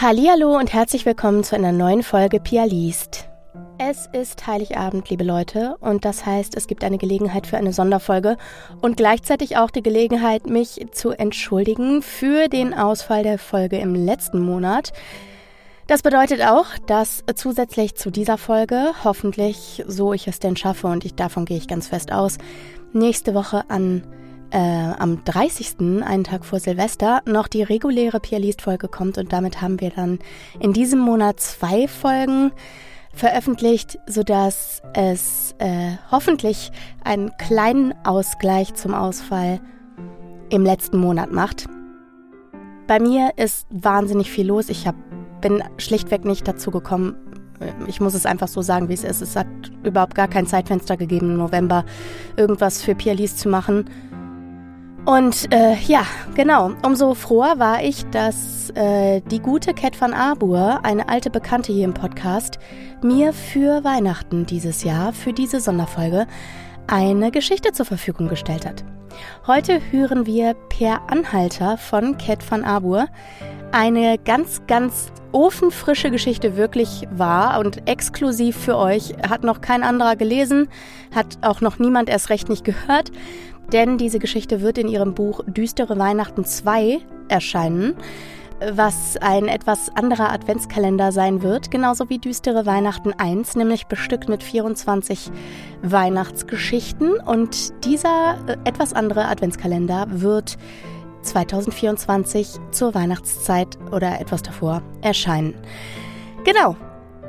Hallihallo und herzlich willkommen zu einer neuen Folge Pia liest. Es ist Heiligabend, liebe Leute, und das heißt, es gibt eine Gelegenheit für eine Sonderfolge und gleichzeitig auch die Gelegenheit, mich zu entschuldigen für den Ausfall der Folge im letzten Monat. Das bedeutet auch, dass zusätzlich zu dieser Folge, hoffentlich, so ich es denn schaffe, und ich, davon gehe ich ganz fest aus, nächste Woche an äh, am 30., einen Tag vor Silvester, noch die reguläre Pialist-Folge kommt und damit haben wir dann in diesem Monat zwei Folgen veröffentlicht, sodass es äh, hoffentlich einen kleinen Ausgleich zum Ausfall im letzten Monat macht. Bei mir ist wahnsinnig viel los. Ich hab, bin schlichtweg nicht dazu gekommen. Ich muss es einfach so sagen, wie es ist. Es hat überhaupt gar kein Zeitfenster gegeben, im November irgendwas für Pialis zu machen. Und äh, ja, genau. Umso froher war ich, dass äh, die gute Cat van Arbur, eine alte Bekannte hier im Podcast, mir für Weihnachten dieses Jahr, für diese Sonderfolge, eine Geschichte zur Verfügung gestellt hat. Heute hören wir Per Anhalter von Cat van Arbur. Eine ganz, ganz ofenfrische Geschichte wirklich wahr und exklusiv für euch. Hat noch kein anderer gelesen, hat auch noch niemand erst recht nicht gehört denn diese Geschichte wird in ihrem Buch Düstere Weihnachten 2 erscheinen, was ein etwas anderer Adventskalender sein wird, genauso wie Düstere Weihnachten 1, nämlich bestückt mit 24 Weihnachtsgeschichten. Und dieser äh, etwas andere Adventskalender wird 2024 zur Weihnachtszeit oder etwas davor erscheinen. Genau,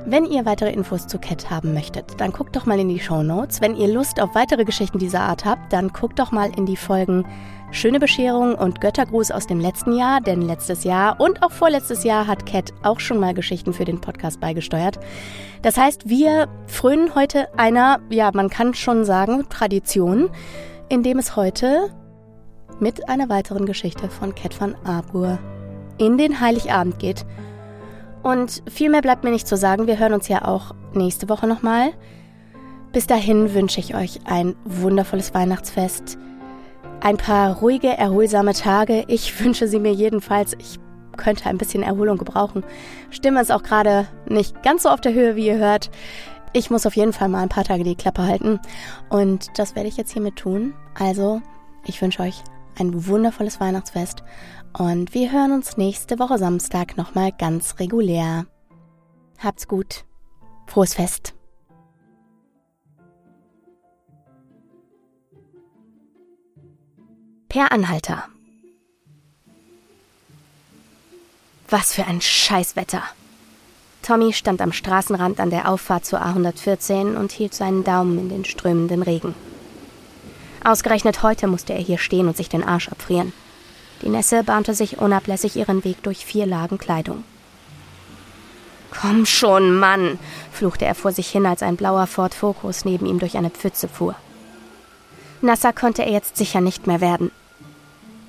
wenn ihr weitere Infos zu Cat haben möchtet, dann guckt doch mal in die Show Notes. Wenn ihr Lust auf weitere Geschichten dieser Art habt, dann guckt doch mal in die Folgen Schöne Bescherung und Göttergruß aus dem letzten Jahr, denn letztes Jahr und auch vorletztes Jahr hat Cat auch schon mal Geschichten für den Podcast beigesteuert. Das heißt, wir frönen heute einer, ja, man kann schon sagen, Tradition, indem es heute mit einer weiteren Geschichte von Cat van Arbor in den Heiligabend geht. Und viel mehr bleibt mir nicht zu sagen. Wir hören uns ja auch nächste Woche nochmal. Bis dahin wünsche ich euch ein wundervolles Weihnachtsfest. Ein paar ruhige, erholsame Tage. Ich wünsche sie mir jedenfalls. Ich könnte ein bisschen Erholung gebrauchen. Stimme ist auch gerade nicht ganz so auf der Höhe, wie ihr hört. Ich muss auf jeden Fall mal ein paar Tage die Klappe halten. Und das werde ich jetzt hiermit tun. Also, ich wünsche euch ein wundervolles Weihnachtsfest und wir hören uns nächste Woche Samstag nochmal ganz regulär. Habt's gut. Frohes Fest. Per Anhalter. Was für ein Scheißwetter. Tommy stand am Straßenrand an der Auffahrt zur A114 und hielt seinen Daumen in den strömenden Regen. Ausgerechnet heute musste er hier stehen und sich den Arsch abfrieren. Die Nässe bahnte sich unablässig ihren Weg durch vier Lagen Kleidung. Komm schon, Mann, fluchte er vor sich hin, als ein blauer Ford Focus neben ihm durch eine Pfütze fuhr. Nasser konnte er jetzt sicher nicht mehr werden.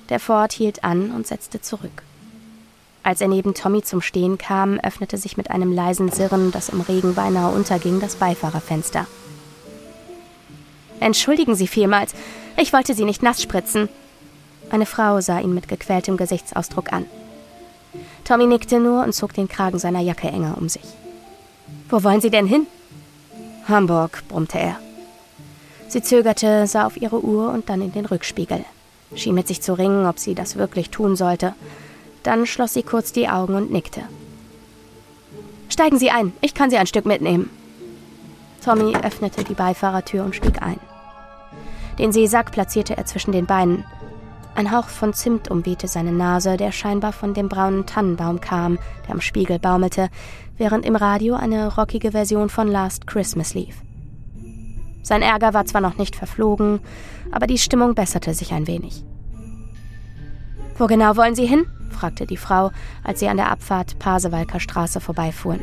Der Ford hielt an und setzte zurück. Als er neben Tommy zum Stehen kam, öffnete sich mit einem leisen Sirren, das im Regen beinahe unterging, das Beifahrerfenster. Entschuldigen Sie vielmals, ich wollte Sie nicht nass spritzen, eine Frau sah ihn mit gequältem Gesichtsausdruck an. Tommy nickte nur und zog den Kragen seiner Jacke enger um sich. Wo wollen Sie denn hin? Hamburg, brummte er. Sie zögerte, sah auf ihre Uhr und dann in den Rückspiegel. Schien mit sich zu ringen, ob sie das wirklich tun sollte. Dann schloss sie kurz die Augen und nickte. Steigen Sie ein, ich kann Sie ein Stück mitnehmen. Tommy öffnete die Beifahrertür und stieg ein. Den Seesack platzierte er zwischen den Beinen. Ein Hauch von Zimt umwehte seine Nase, der scheinbar von dem braunen Tannenbaum kam, der am Spiegel baumelte, während im Radio eine rockige Version von Last Christmas lief. Sein Ärger war zwar noch nicht verflogen, aber die Stimmung besserte sich ein wenig. Wo genau wollen Sie hin? fragte die Frau, als sie an der Abfahrt Pasewalker Straße vorbeifuhren.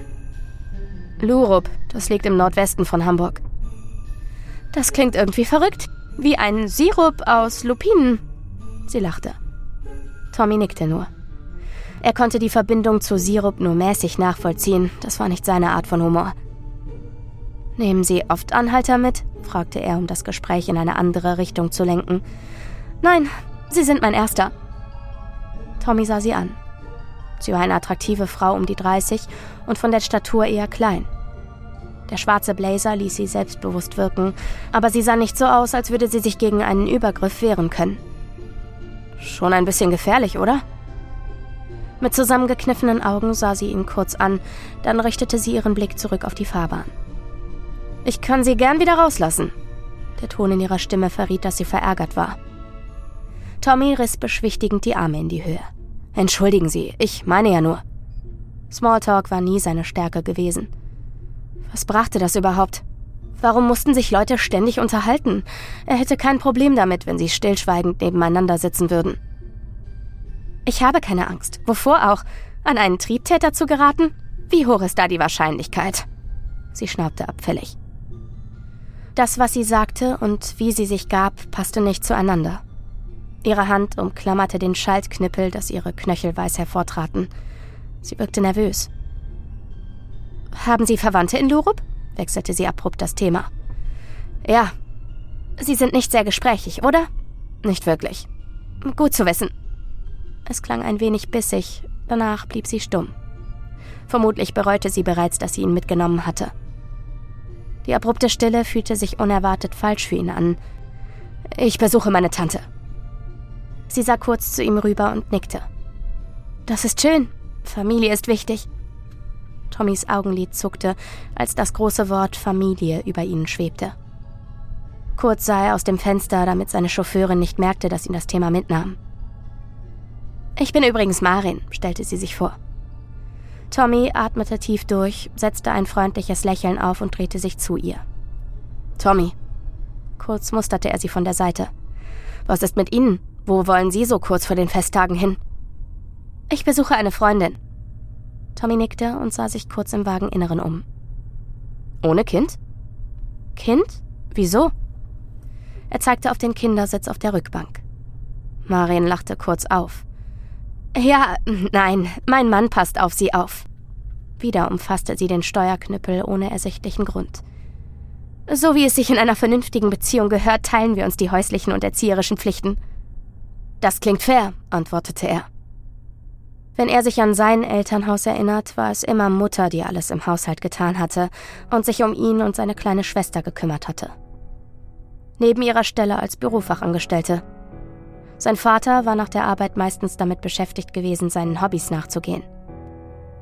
Lurup, das liegt im Nordwesten von Hamburg. Das klingt irgendwie verrückt, wie ein Sirup aus Lupinen, Sie lachte. Tommy nickte nur. Er konnte die Verbindung zu Sirup nur mäßig nachvollziehen. Das war nicht seine Art von Humor. Nehmen Sie oft Anhalter mit? fragte er, um das Gespräch in eine andere Richtung zu lenken. Nein, Sie sind mein Erster. Tommy sah sie an. Sie war eine attraktive Frau um die 30 und von der Statur eher klein. Der schwarze Blazer ließ sie selbstbewusst wirken, aber sie sah nicht so aus, als würde sie sich gegen einen Übergriff wehren können. Schon ein bisschen gefährlich, oder? Mit zusammengekniffenen Augen sah sie ihn kurz an, dann richtete sie ihren Blick zurück auf die Fahrbahn. Ich kann Sie gern wieder rauslassen. Der Ton in ihrer Stimme verriet, dass sie verärgert war. Tommy riss beschwichtigend die Arme in die Höhe. Entschuldigen Sie, ich meine ja nur. Smalltalk war nie seine Stärke gewesen. Was brachte das überhaupt? Warum mussten sich Leute ständig unterhalten? Er hätte kein Problem damit, wenn sie stillschweigend nebeneinander sitzen würden. Ich habe keine Angst. Wovor auch? An einen Triebtäter zu geraten? Wie hoch ist da die Wahrscheinlichkeit? Sie schnaubte abfällig. Das, was sie sagte und wie sie sich gab, passte nicht zueinander. Ihre Hand umklammerte den Schaltknippel, dass ihre Knöchel weiß hervortraten. Sie wirkte nervös. Haben Sie Verwandte in Lurup? wechselte sie abrupt das Thema. Ja. Sie sind nicht sehr gesprächig, oder? Nicht wirklich. Gut zu wissen. Es klang ein wenig bissig, danach blieb sie stumm. Vermutlich bereute sie bereits, dass sie ihn mitgenommen hatte. Die abrupte Stille fühlte sich unerwartet falsch für ihn an. Ich besuche meine Tante. Sie sah kurz zu ihm rüber und nickte. Das ist schön. Familie ist wichtig. Tommys Augenlid zuckte, als das große Wort Familie über ihnen schwebte. Kurz sah er aus dem Fenster, damit seine Chauffeurin nicht merkte, dass ihn das Thema mitnahm. Ich bin übrigens Marin, stellte sie sich vor. Tommy atmete tief durch, setzte ein freundliches Lächeln auf und drehte sich zu ihr. Tommy. Kurz musterte er sie von der Seite. Was ist mit Ihnen? Wo wollen Sie so kurz vor den Festtagen hin? Ich besuche eine Freundin, Tommy nickte und sah sich kurz im Wageninneren um. Ohne Kind? Kind? Wieso? Er zeigte auf den Kindersitz auf der Rückbank. Marion lachte kurz auf. Ja, nein, mein Mann passt auf sie auf. Wieder umfasste sie den Steuerknüppel ohne ersichtlichen Grund. So wie es sich in einer vernünftigen Beziehung gehört, teilen wir uns die häuslichen und erzieherischen Pflichten. Das klingt fair, antwortete er. Wenn er sich an sein Elternhaus erinnert, war es immer Mutter, die alles im Haushalt getan hatte und sich um ihn und seine kleine Schwester gekümmert hatte. Neben ihrer Stelle als Bürofachangestellte. Sein Vater war nach der Arbeit meistens damit beschäftigt gewesen, seinen Hobbys nachzugehen.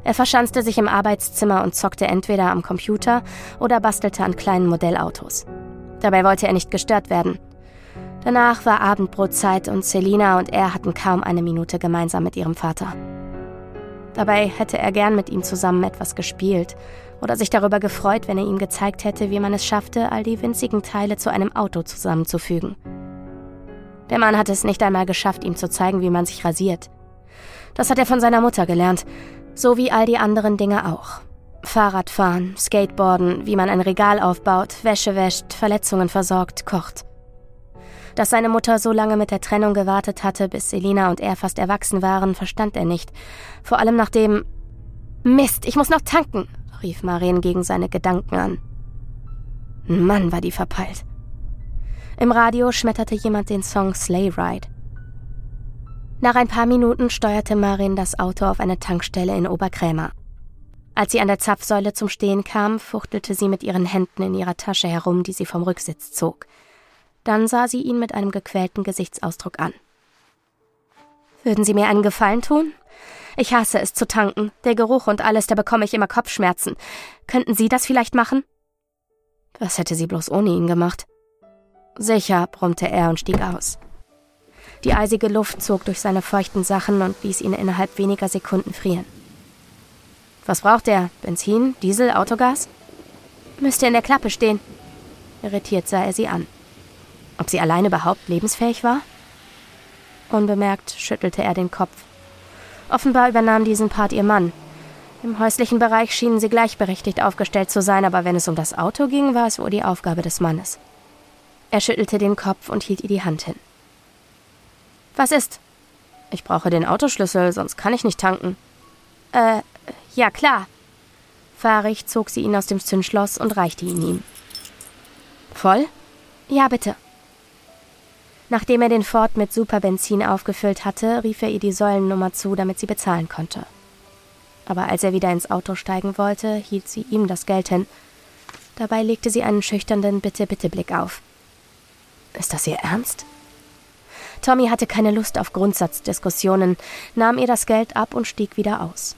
Er verschanzte sich im Arbeitszimmer und zockte entweder am Computer oder bastelte an kleinen Modellautos. Dabei wollte er nicht gestört werden. Danach war Abendbrotzeit und Selina und er hatten kaum eine Minute gemeinsam mit ihrem Vater. Dabei hätte er gern mit ihm zusammen etwas gespielt oder sich darüber gefreut, wenn er ihm gezeigt hätte, wie man es schaffte, all die winzigen Teile zu einem Auto zusammenzufügen. Der Mann hatte es nicht einmal geschafft, ihm zu zeigen, wie man sich rasiert. Das hat er von seiner Mutter gelernt, so wie all die anderen Dinge auch. Fahrradfahren, Skateboarden, wie man ein Regal aufbaut, Wäsche wäscht, Verletzungen versorgt, kocht. Dass seine Mutter so lange mit der Trennung gewartet hatte, bis Selina und er fast erwachsen waren, verstand er nicht. Vor allem nachdem Mist, ich muss noch tanken, rief Maren gegen seine Gedanken an. Mann, war die verpeilt. Im Radio schmetterte jemand den Song Sleigh Ride. Nach ein paar Minuten steuerte Marin das Auto auf eine Tankstelle in Oberkrämer. Als sie an der Zapfsäule zum Stehen kam, fuchtelte sie mit ihren Händen in ihrer Tasche herum, die sie vom Rücksitz zog. Dann sah sie ihn mit einem gequälten Gesichtsausdruck an. Würden Sie mir einen Gefallen tun? Ich hasse es zu tanken. Der Geruch und alles, da bekomme ich immer Kopfschmerzen. Könnten Sie das vielleicht machen? Was hätte sie bloß ohne ihn gemacht? Sicher, brummte er und stieg aus. Die eisige Luft zog durch seine feuchten Sachen und ließ ihn innerhalb weniger Sekunden frieren. Was braucht er? Benzin, Diesel, Autogas? Müsste in der Klappe stehen. Irritiert sah er sie an. Ob sie allein überhaupt lebensfähig war? Unbemerkt schüttelte er den Kopf. Offenbar übernahm diesen Part ihr Mann. Im häuslichen Bereich schienen sie gleichberechtigt aufgestellt zu sein, aber wenn es um das Auto ging, war es wohl die Aufgabe des Mannes. Er schüttelte den Kopf und hielt ihr die Hand hin. Was ist? Ich brauche den Autoschlüssel, sonst kann ich nicht tanken. Äh, ja klar. Fahrig zog sie ihn aus dem Zündschloss und reichte ihn ihm. Voll? Ja, bitte. Nachdem er den Ford mit Superbenzin aufgefüllt hatte, rief er ihr die Säulennummer zu, damit sie bezahlen konnte. Aber als er wieder ins Auto steigen wollte, hielt sie ihm das Geld hin. Dabei legte sie einen schüchternden Bitte-Bitte-Blick auf. Ist das ihr Ernst? Tommy hatte keine Lust auf Grundsatzdiskussionen, nahm ihr das Geld ab und stieg wieder aus.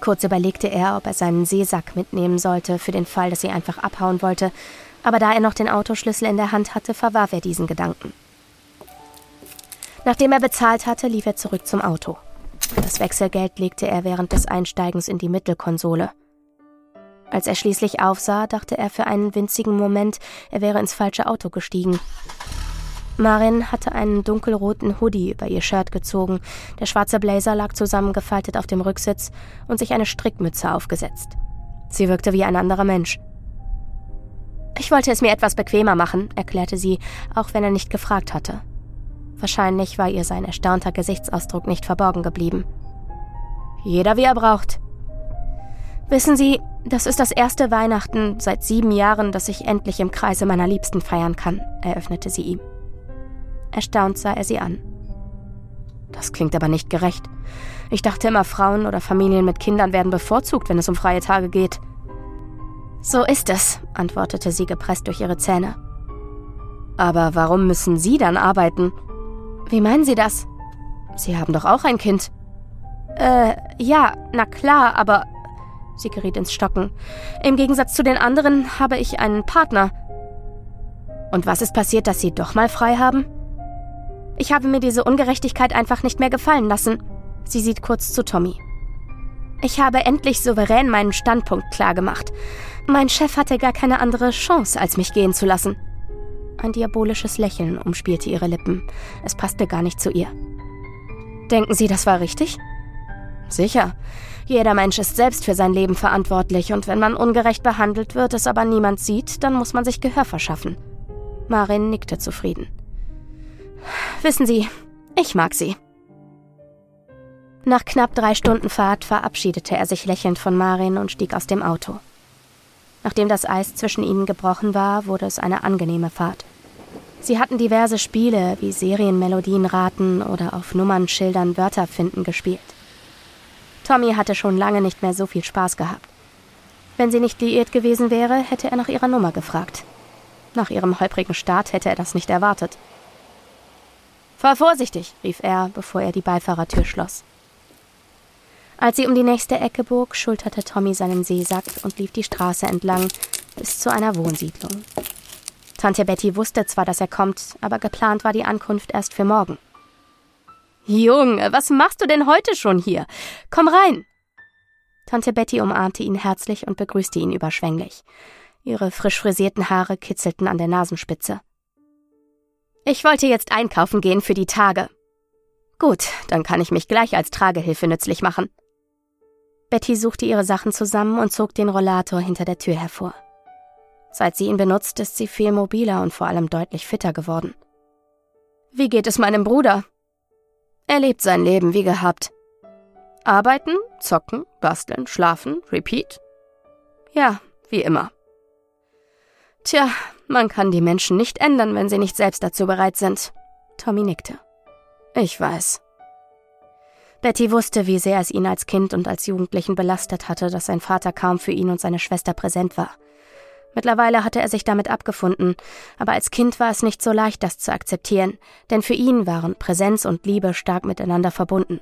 Kurz überlegte er, ob er seinen Seesack mitnehmen sollte, für den Fall, dass sie einfach abhauen wollte, aber da er noch den Autoschlüssel in der Hand hatte, verwarf er diesen Gedanken. Nachdem er bezahlt hatte, lief er zurück zum Auto. Das Wechselgeld legte er während des Einsteigens in die Mittelkonsole. Als er schließlich aufsah, dachte er für einen winzigen Moment, er wäre ins falsche Auto gestiegen. Marin hatte einen dunkelroten Hoodie über ihr Shirt gezogen, der schwarze Blazer lag zusammengefaltet auf dem Rücksitz und sich eine Strickmütze aufgesetzt. Sie wirkte wie ein anderer Mensch. Ich wollte es mir etwas bequemer machen, erklärte sie, auch wenn er nicht gefragt hatte. Wahrscheinlich war ihr sein erstaunter Gesichtsausdruck nicht verborgen geblieben. Jeder wie er braucht. Wissen Sie, das ist das erste Weihnachten seit sieben Jahren, das ich endlich im Kreise meiner Liebsten feiern kann, eröffnete sie ihm. Erstaunt sah er sie an. Das klingt aber nicht gerecht. Ich dachte immer, Frauen oder Familien mit Kindern werden bevorzugt, wenn es um freie Tage geht. So ist es, antwortete sie gepresst durch ihre Zähne. Aber warum müssen Sie dann arbeiten? Wie meinen Sie das? Sie haben doch auch ein Kind. Äh, ja, na klar, aber. Sie geriet ins Stocken. Im Gegensatz zu den anderen habe ich einen Partner. Und was ist passiert, dass Sie doch mal frei haben? Ich habe mir diese Ungerechtigkeit einfach nicht mehr gefallen lassen. Sie sieht kurz zu Tommy. Ich habe endlich souverän meinen Standpunkt klargemacht. Mein Chef hatte gar keine andere Chance, als mich gehen zu lassen. Ein diabolisches Lächeln umspielte ihre Lippen. Es passte gar nicht zu ihr. Denken Sie, das war richtig? Sicher. Jeder Mensch ist selbst für sein Leben verantwortlich, und wenn man ungerecht behandelt wird, es aber niemand sieht, dann muss man sich Gehör verschaffen. Marin nickte zufrieden. Wissen Sie, ich mag Sie. Nach knapp drei Stunden Fahrt verabschiedete er sich lächelnd von Marin und stieg aus dem Auto. Nachdem das Eis zwischen ihnen gebrochen war, wurde es eine angenehme Fahrt. Sie hatten diverse Spiele wie Serienmelodien raten oder auf Nummernschildern Wörter finden gespielt. Tommy hatte schon lange nicht mehr so viel Spaß gehabt. Wenn sie nicht liiert gewesen wäre, hätte er nach ihrer Nummer gefragt. Nach ihrem holprigen Start hätte er das nicht erwartet. Fahr vorsichtig, rief er, bevor er die Beifahrertür schloss. Als sie um die nächste Ecke bog, schulterte Tommy seinen Seesack und lief die Straße entlang bis zu einer Wohnsiedlung. Tante Betty wusste zwar, dass er kommt, aber geplant war die Ankunft erst für morgen. Junge, was machst du denn heute schon hier? Komm rein! Tante Betty umarmte ihn herzlich und begrüßte ihn überschwänglich. Ihre frisch frisierten Haare kitzelten an der Nasenspitze. Ich wollte jetzt einkaufen gehen für die Tage. Gut, dann kann ich mich gleich als Tragehilfe nützlich machen. Betty suchte ihre Sachen zusammen und zog den Rollator hinter der Tür hervor. Seit sie ihn benutzt, ist sie viel mobiler und vor allem deutlich fitter geworden. Wie geht es meinem Bruder? Er lebt sein Leben wie gehabt. Arbeiten, zocken, basteln, schlafen, repeat? Ja, wie immer. Tja, man kann die Menschen nicht ändern, wenn sie nicht selbst dazu bereit sind. Tommy nickte. Ich weiß. Betty wusste, wie sehr es ihn als Kind und als Jugendlichen belastet hatte, dass sein Vater kaum für ihn und seine Schwester präsent war. Mittlerweile hatte er sich damit abgefunden, aber als Kind war es nicht so leicht, das zu akzeptieren, denn für ihn waren Präsenz und Liebe stark miteinander verbunden.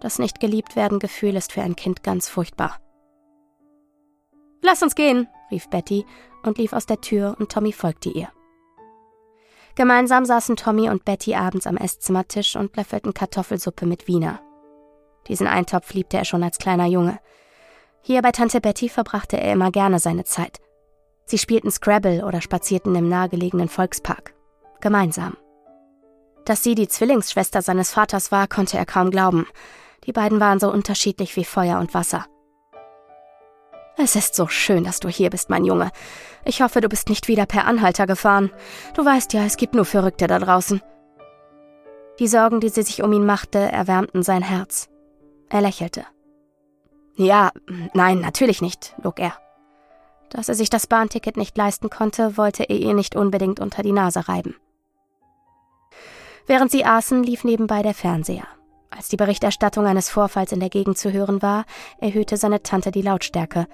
Das nicht geliebt werden Gefühl ist für ein Kind ganz furchtbar. Lass uns gehen, rief Betty und lief aus der Tür und Tommy folgte ihr. Gemeinsam saßen Tommy und Betty abends am Esszimmertisch und löffelten Kartoffelsuppe mit Wiener. Diesen Eintopf liebte er schon als kleiner Junge. Hier bei Tante Betty verbrachte er immer gerne seine Zeit. Sie spielten Scrabble oder spazierten im nahegelegenen Volkspark. Gemeinsam. Dass sie die Zwillingsschwester seines Vaters war, konnte er kaum glauben. Die beiden waren so unterschiedlich wie Feuer und Wasser. Es ist so schön, dass du hier bist, mein Junge. Ich hoffe, du bist nicht wieder per Anhalter gefahren. Du weißt ja, es gibt nur Verrückte da draußen. Die Sorgen, die sie sich um ihn machte, erwärmten sein Herz. Er lächelte. Ja, nein, natürlich nicht, log er. Dass er sich das Bahnticket nicht leisten konnte, wollte er ihr nicht unbedingt unter die Nase reiben. Während sie aßen, lief nebenbei der Fernseher. Als die Berichterstattung eines Vorfalls in der Gegend zu hören war, erhöhte seine Tante die Lautstärke.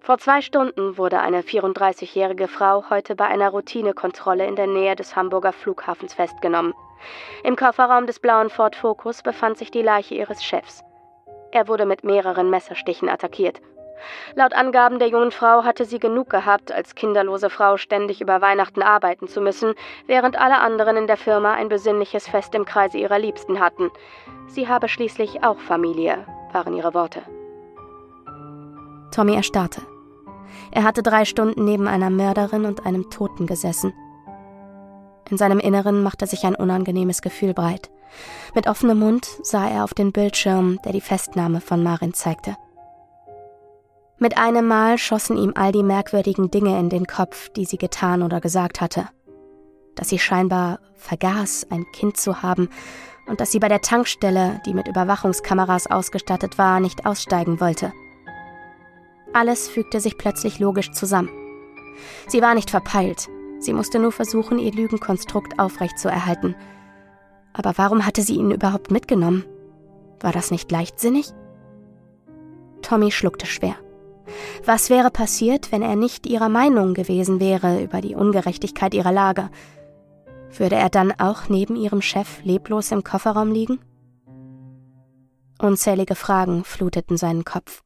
Vor zwei Stunden wurde eine 34-jährige Frau heute bei einer Routinekontrolle in der Nähe des Hamburger Flughafens festgenommen. Im Kofferraum des blauen Ford Focus befand sich die Leiche ihres Chefs. Er wurde mit mehreren Messerstichen attackiert. Laut Angaben der jungen Frau hatte sie genug gehabt, als kinderlose Frau ständig über Weihnachten arbeiten zu müssen, während alle anderen in der Firma ein besinnliches Fest im Kreise ihrer Liebsten hatten. Sie habe schließlich auch Familie, waren ihre Worte. Tommy erstarrte. Er hatte drei Stunden neben einer Mörderin und einem Toten gesessen. In seinem Inneren machte sich ein unangenehmes Gefühl breit. Mit offenem Mund sah er auf den Bildschirm, der die Festnahme von Marin zeigte. Mit einem Mal schossen ihm all die merkwürdigen Dinge in den Kopf, die sie getan oder gesagt hatte. Dass sie scheinbar vergaß, ein Kind zu haben und dass sie bei der Tankstelle, die mit Überwachungskameras ausgestattet war, nicht aussteigen wollte. Alles fügte sich plötzlich logisch zusammen. Sie war nicht verpeilt, sie musste nur versuchen, ihr Lügenkonstrukt aufrechtzuerhalten. Aber warum hatte sie ihn überhaupt mitgenommen? War das nicht leichtsinnig? Tommy schluckte schwer. Was wäre passiert, wenn er nicht ihrer Meinung gewesen wäre über die Ungerechtigkeit ihrer Lage? Würde er dann auch neben ihrem Chef leblos im Kofferraum liegen? Unzählige Fragen fluteten seinen Kopf.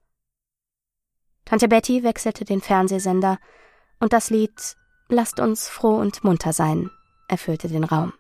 Tante Betty wechselte den Fernsehsender und das Lied Lasst uns froh und munter sein erfüllte den Raum.